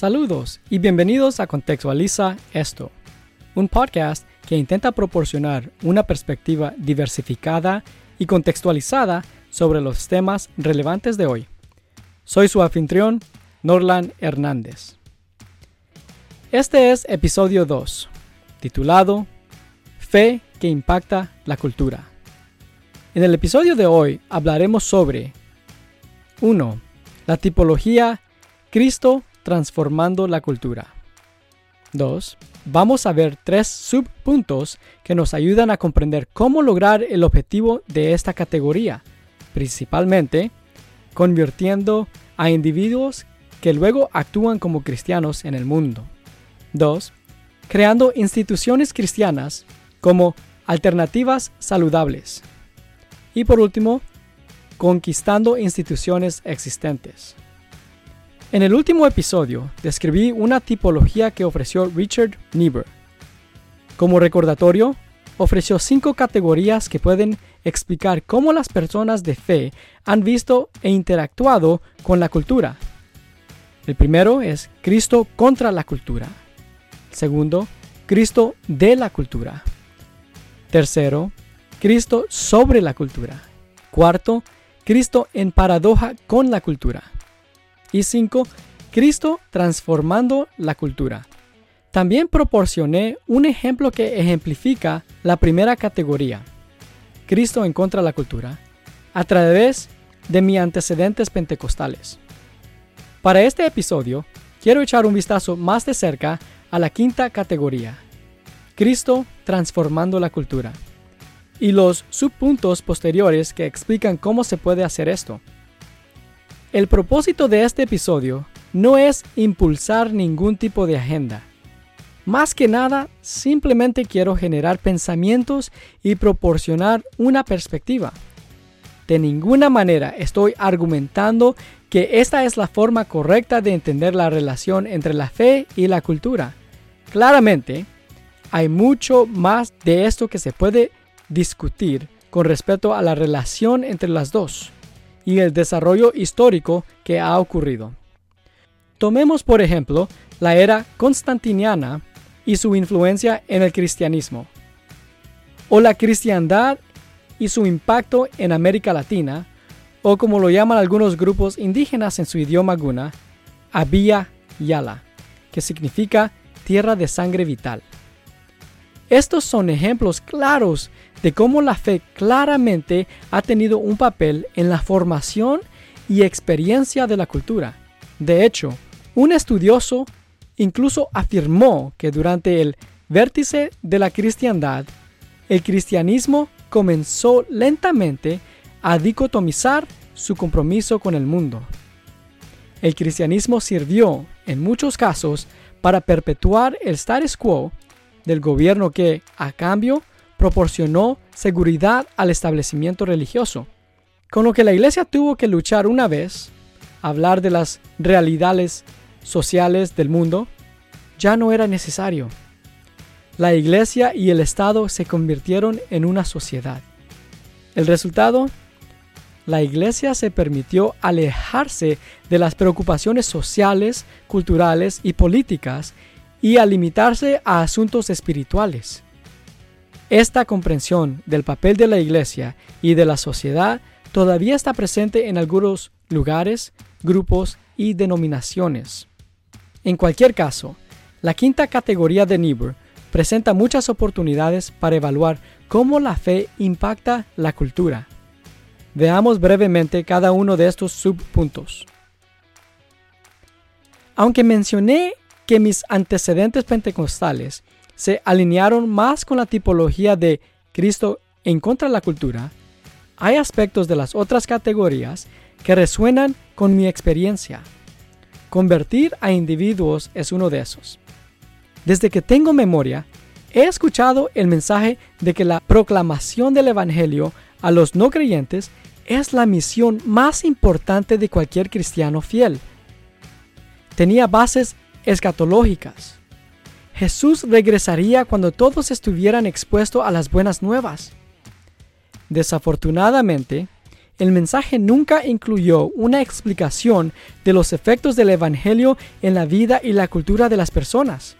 Saludos y bienvenidos a Contextualiza esto, un podcast que intenta proporcionar una perspectiva diversificada y contextualizada sobre los temas relevantes de hoy. Soy su anfitrión, Norlan Hernández. Este es episodio 2, titulado Fe que impacta la cultura. En el episodio de hoy hablaremos sobre 1. La tipología Cristo transformando la cultura. 2. Vamos a ver tres subpuntos que nos ayudan a comprender cómo lograr el objetivo de esta categoría, principalmente convirtiendo a individuos que luego actúan como cristianos en el mundo. 2. Creando instituciones cristianas como alternativas saludables. Y por último, conquistando instituciones existentes. En el último episodio describí una tipología que ofreció Richard Niebuhr. Como recordatorio, ofreció cinco categorías que pueden explicar cómo las personas de fe han visto e interactuado con la cultura. El primero es Cristo contra la cultura. Segundo, Cristo de la cultura. Tercero, Cristo sobre la cultura. Cuarto, Cristo en paradoja con la cultura. Y 5. Cristo transformando la cultura. También proporcioné un ejemplo que ejemplifica la primera categoría, Cristo en contra de la cultura, a través de mis antecedentes pentecostales. Para este episodio, quiero echar un vistazo más de cerca a la quinta categoría, Cristo transformando la cultura, y los subpuntos posteriores que explican cómo se puede hacer esto. El propósito de este episodio no es impulsar ningún tipo de agenda. Más que nada, simplemente quiero generar pensamientos y proporcionar una perspectiva. De ninguna manera estoy argumentando que esta es la forma correcta de entender la relación entre la fe y la cultura. Claramente, hay mucho más de esto que se puede discutir con respecto a la relación entre las dos y el desarrollo histórico que ha ocurrido. Tomemos por ejemplo la era constantiniana y su influencia en el cristianismo, o la cristiandad y su impacto en América Latina, o como lo llaman algunos grupos indígenas en su idioma guna, Abya Yala, que significa tierra de sangre vital. Estos son ejemplos claros de cómo la fe claramente ha tenido un papel en la formación y experiencia de la cultura. De hecho, un estudioso incluso afirmó que durante el vértice de la cristiandad, el cristianismo comenzó lentamente a dicotomizar su compromiso con el mundo. El cristianismo sirvió, en muchos casos, para perpetuar el status quo del gobierno que, a cambio, proporcionó seguridad al establecimiento religioso, con lo que la iglesia tuvo que luchar una vez, hablar de las realidades sociales del mundo, ya no era necesario. La iglesia y el Estado se convirtieron en una sociedad. El resultado, la iglesia se permitió alejarse de las preocupaciones sociales, culturales y políticas y a limitarse a asuntos espirituales. Esta comprensión del papel de la Iglesia y de la sociedad todavía está presente en algunos lugares, grupos y denominaciones. En cualquier caso, la quinta categoría de Niebuhr presenta muchas oportunidades para evaluar cómo la fe impacta la cultura. Veamos brevemente cada uno de estos subpuntos. Aunque mencioné que mis antecedentes pentecostales se alinearon más con la tipología de Cristo en contra de la cultura, hay aspectos de las otras categorías que resuenan con mi experiencia. Convertir a individuos es uno de esos. Desde que tengo memoria, he escuchado el mensaje de que la proclamación del Evangelio a los no creyentes es la misión más importante de cualquier cristiano fiel. Tenía bases escatológicas. Jesús regresaría cuando todos estuvieran expuestos a las buenas nuevas. Desafortunadamente, el mensaje nunca incluyó una explicación de los efectos del Evangelio en la vida y la cultura de las personas.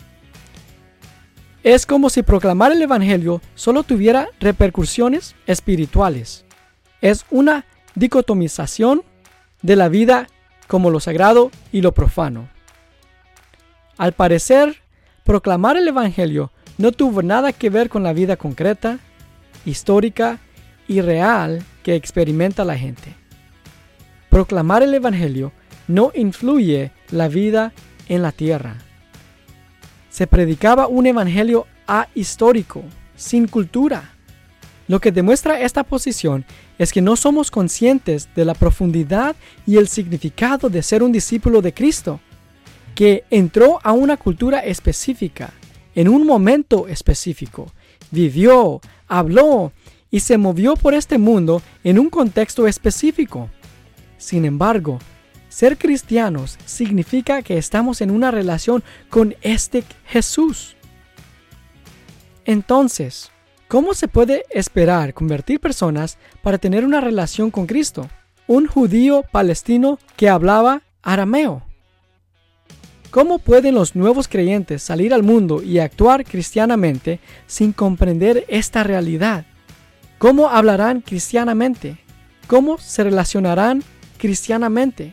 Es como si proclamar el Evangelio solo tuviera repercusiones espirituales. Es una dicotomización de la vida como lo sagrado y lo profano. Al parecer, proclamar el Evangelio no tuvo nada que ver con la vida concreta, histórica y real que experimenta la gente. Proclamar el Evangelio no influye la vida en la tierra. Se predicaba un Evangelio ahistórico, sin cultura. Lo que demuestra esta posición es que no somos conscientes de la profundidad y el significado de ser un discípulo de Cristo, que entró a una cultura específica, en un momento específico, vivió, habló y se movió por este mundo en un contexto específico. Sin embargo, ser cristianos significa que estamos en una relación con este Jesús. Entonces, ¿cómo se puede esperar convertir personas para tener una relación con Cristo? Un judío palestino que hablaba arameo. ¿Cómo pueden los nuevos creyentes salir al mundo y actuar cristianamente sin comprender esta realidad? ¿Cómo hablarán cristianamente? ¿Cómo se relacionarán cristianamente?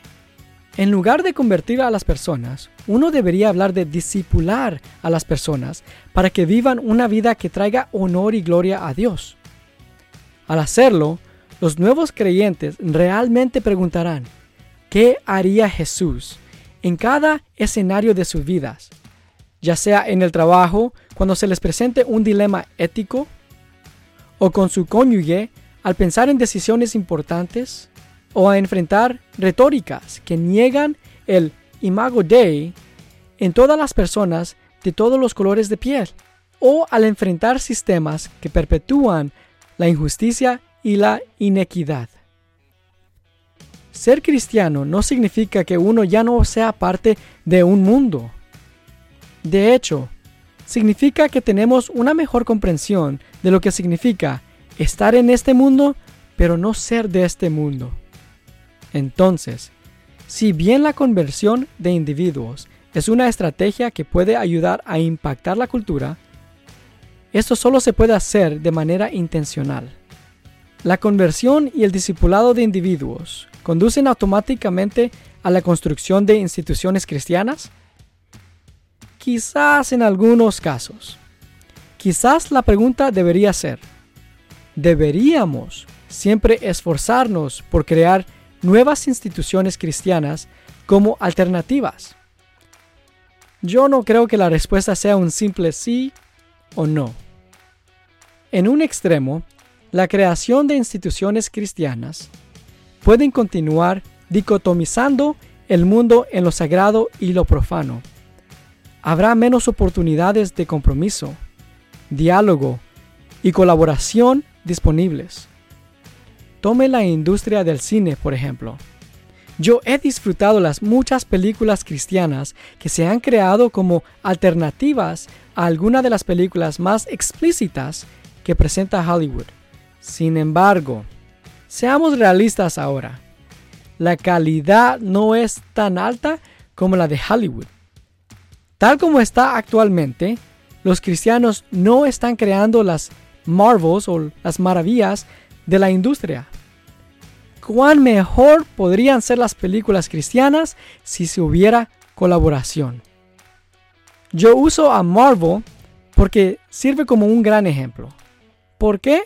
En lugar de convertir a las personas, uno debería hablar de discipular a las personas para que vivan una vida que traiga honor y gloria a Dios. Al hacerlo, los nuevos creyentes realmente preguntarán, ¿qué haría Jesús en cada escenario de sus vidas? Ya sea en el trabajo, cuando se les presente un dilema ético, o con su cónyuge al pensar en decisiones importantes o a enfrentar retóricas que niegan el imago Dei en todas las personas de todos los colores de piel o al enfrentar sistemas que perpetúan la injusticia y la inequidad. Ser cristiano no significa que uno ya no sea parte de un mundo. De hecho, significa que tenemos una mejor comprensión de lo que significa estar en este mundo, pero no ser de este mundo. Entonces, si bien la conversión de individuos es una estrategia que puede ayudar a impactar la cultura, esto solo se puede hacer de manera intencional. La conversión y el discipulado de individuos conducen automáticamente a la construcción de instituciones cristianas? Quizás en algunos casos. Quizás la pregunta debería ser, ¿deberíamos siempre esforzarnos por crear nuevas instituciones cristianas como alternativas? Yo no creo que la respuesta sea un simple sí o no. En un extremo, la creación de instituciones cristianas pueden continuar dicotomizando el mundo en lo sagrado y lo profano habrá menos oportunidades de compromiso, diálogo y colaboración disponibles. Tome la industria del cine, por ejemplo. Yo he disfrutado las muchas películas cristianas que se han creado como alternativas a alguna de las películas más explícitas que presenta Hollywood. Sin embargo, seamos realistas ahora. La calidad no es tan alta como la de Hollywood. Tal como está actualmente, los cristianos no están creando las marvels o las maravillas de la industria. ¿Cuán mejor podrían ser las películas cristianas si se hubiera colaboración? Yo uso a Marvel porque sirve como un gran ejemplo. ¿Por qué?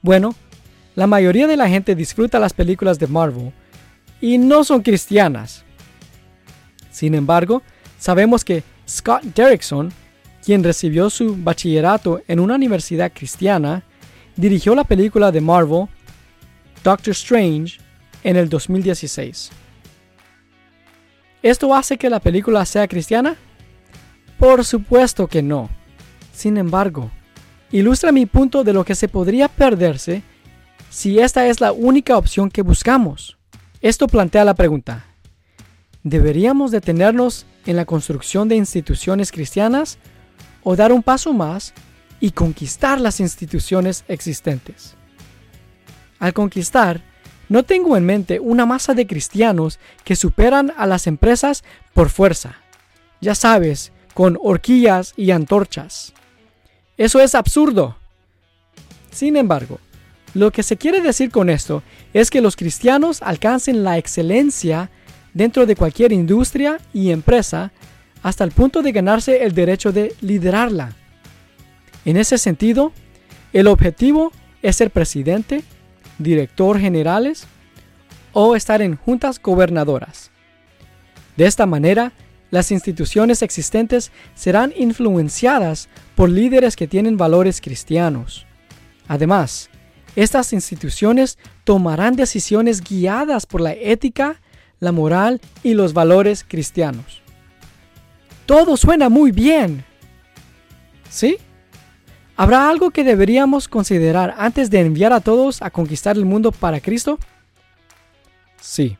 Bueno, la mayoría de la gente disfruta las películas de Marvel y no son cristianas. Sin embargo, Sabemos que Scott Derrickson, quien recibió su bachillerato en una universidad cristiana, dirigió la película de Marvel Doctor Strange en el 2016. ¿Esto hace que la película sea cristiana? Por supuesto que no. Sin embargo, ilustra mi punto de lo que se podría perderse si esta es la única opción que buscamos. Esto plantea la pregunta, ¿deberíamos detenernos en la construcción de instituciones cristianas o dar un paso más y conquistar las instituciones existentes. Al conquistar, no tengo en mente una masa de cristianos que superan a las empresas por fuerza. Ya sabes, con horquillas y antorchas. Eso es absurdo. Sin embargo, lo que se quiere decir con esto es que los cristianos alcancen la excelencia dentro de cualquier industria y empresa hasta el punto de ganarse el derecho de liderarla. En ese sentido, el objetivo es ser presidente, director generales o estar en juntas gobernadoras. De esta manera, las instituciones existentes serán influenciadas por líderes que tienen valores cristianos. Además, estas instituciones tomarán decisiones guiadas por la ética, la moral y los valores cristianos. Todo suena muy bien. ¿Sí? ¿Habrá algo que deberíamos considerar antes de enviar a todos a conquistar el mundo para Cristo? Sí.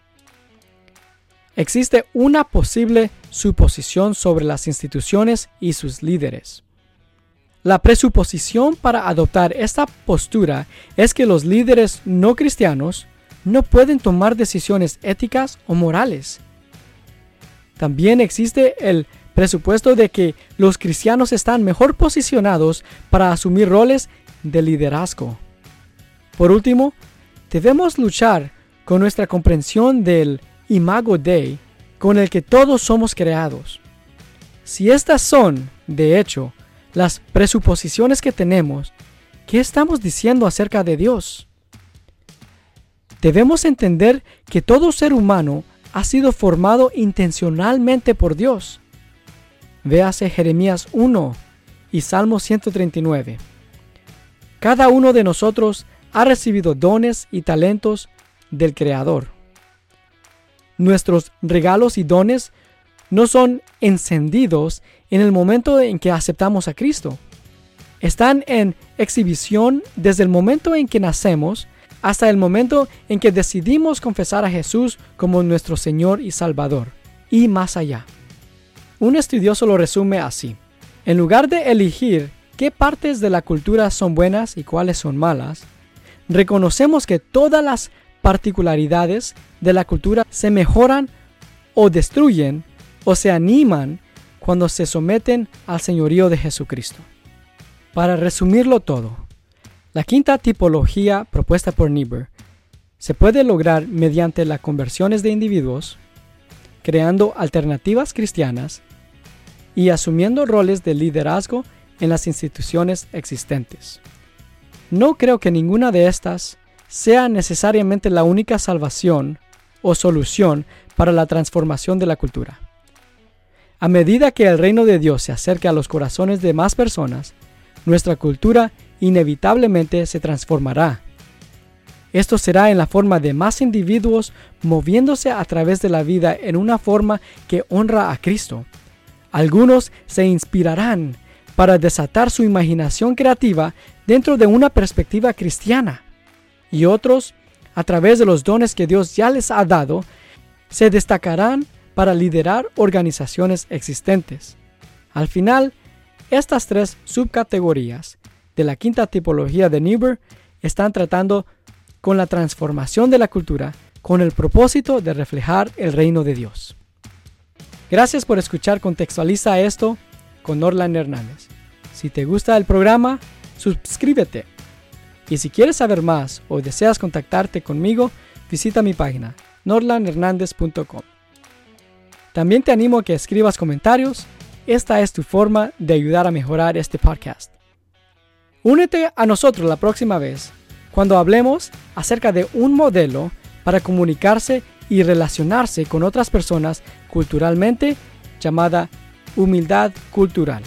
Existe una posible suposición sobre las instituciones y sus líderes. La presuposición para adoptar esta postura es que los líderes no cristianos no pueden tomar decisiones éticas o morales. También existe el presupuesto de que los cristianos están mejor posicionados para asumir roles de liderazgo. Por último, debemos luchar con nuestra comprensión del imago Dei con el que todos somos creados. Si estas son, de hecho, las presuposiciones que tenemos, ¿qué estamos diciendo acerca de Dios? Debemos entender que todo ser humano ha sido formado intencionalmente por Dios Véase Jeremías 1 y Salmo 139. Cada uno de nosotros ha recibido dones y talentos del Creador. Nuestros regalos y dones no son encendidos en el momento en que aceptamos a Cristo. Están en exhibición desde el momento en que nacemos hasta el momento en que decidimos confesar a Jesús como nuestro Señor y Salvador, y más allá. Un estudioso lo resume así. En lugar de elegir qué partes de la cultura son buenas y cuáles son malas, reconocemos que todas las particularidades de la cultura se mejoran o destruyen o se animan cuando se someten al señorío de Jesucristo. Para resumirlo todo, la quinta tipología propuesta por Niebuhr se puede lograr mediante las conversiones de individuos, creando alternativas cristianas y asumiendo roles de liderazgo en las instituciones existentes. No creo que ninguna de estas sea necesariamente la única salvación o solución para la transformación de la cultura. A medida que el reino de Dios se acerque a los corazones de más personas, nuestra cultura inevitablemente se transformará. Esto será en la forma de más individuos moviéndose a través de la vida en una forma que honra a Cristo algunos se inspirarán para desatar su imaginación creativa dentro de una perspectiva cristiana y otros, a través de los dones que Dios ya les ha dado, se destacarán para liderar organizaciones existentes. Al final, estas tres subcategorías de la quinta tipología de Niebuhr están tratando con la transformación de la cultura con el propósito de reflejar el reino de Dios. Gracias por escuchar Contextualiza esto con Norland Hernández. Si te gusta el programa, suscríbete. Y si quieres saber más o deseas contactarte conmigo, visita mi página norlandhernandez.com. También te animo a que escribas comentarios. Esta es tu forma de ayudar a mejorar este podcast. Únete a nosotros la próxima vez cuando hablemos acerca de un modelo para comunicarse y relacionarse con otras personas culturalmente llamada humildad cultural.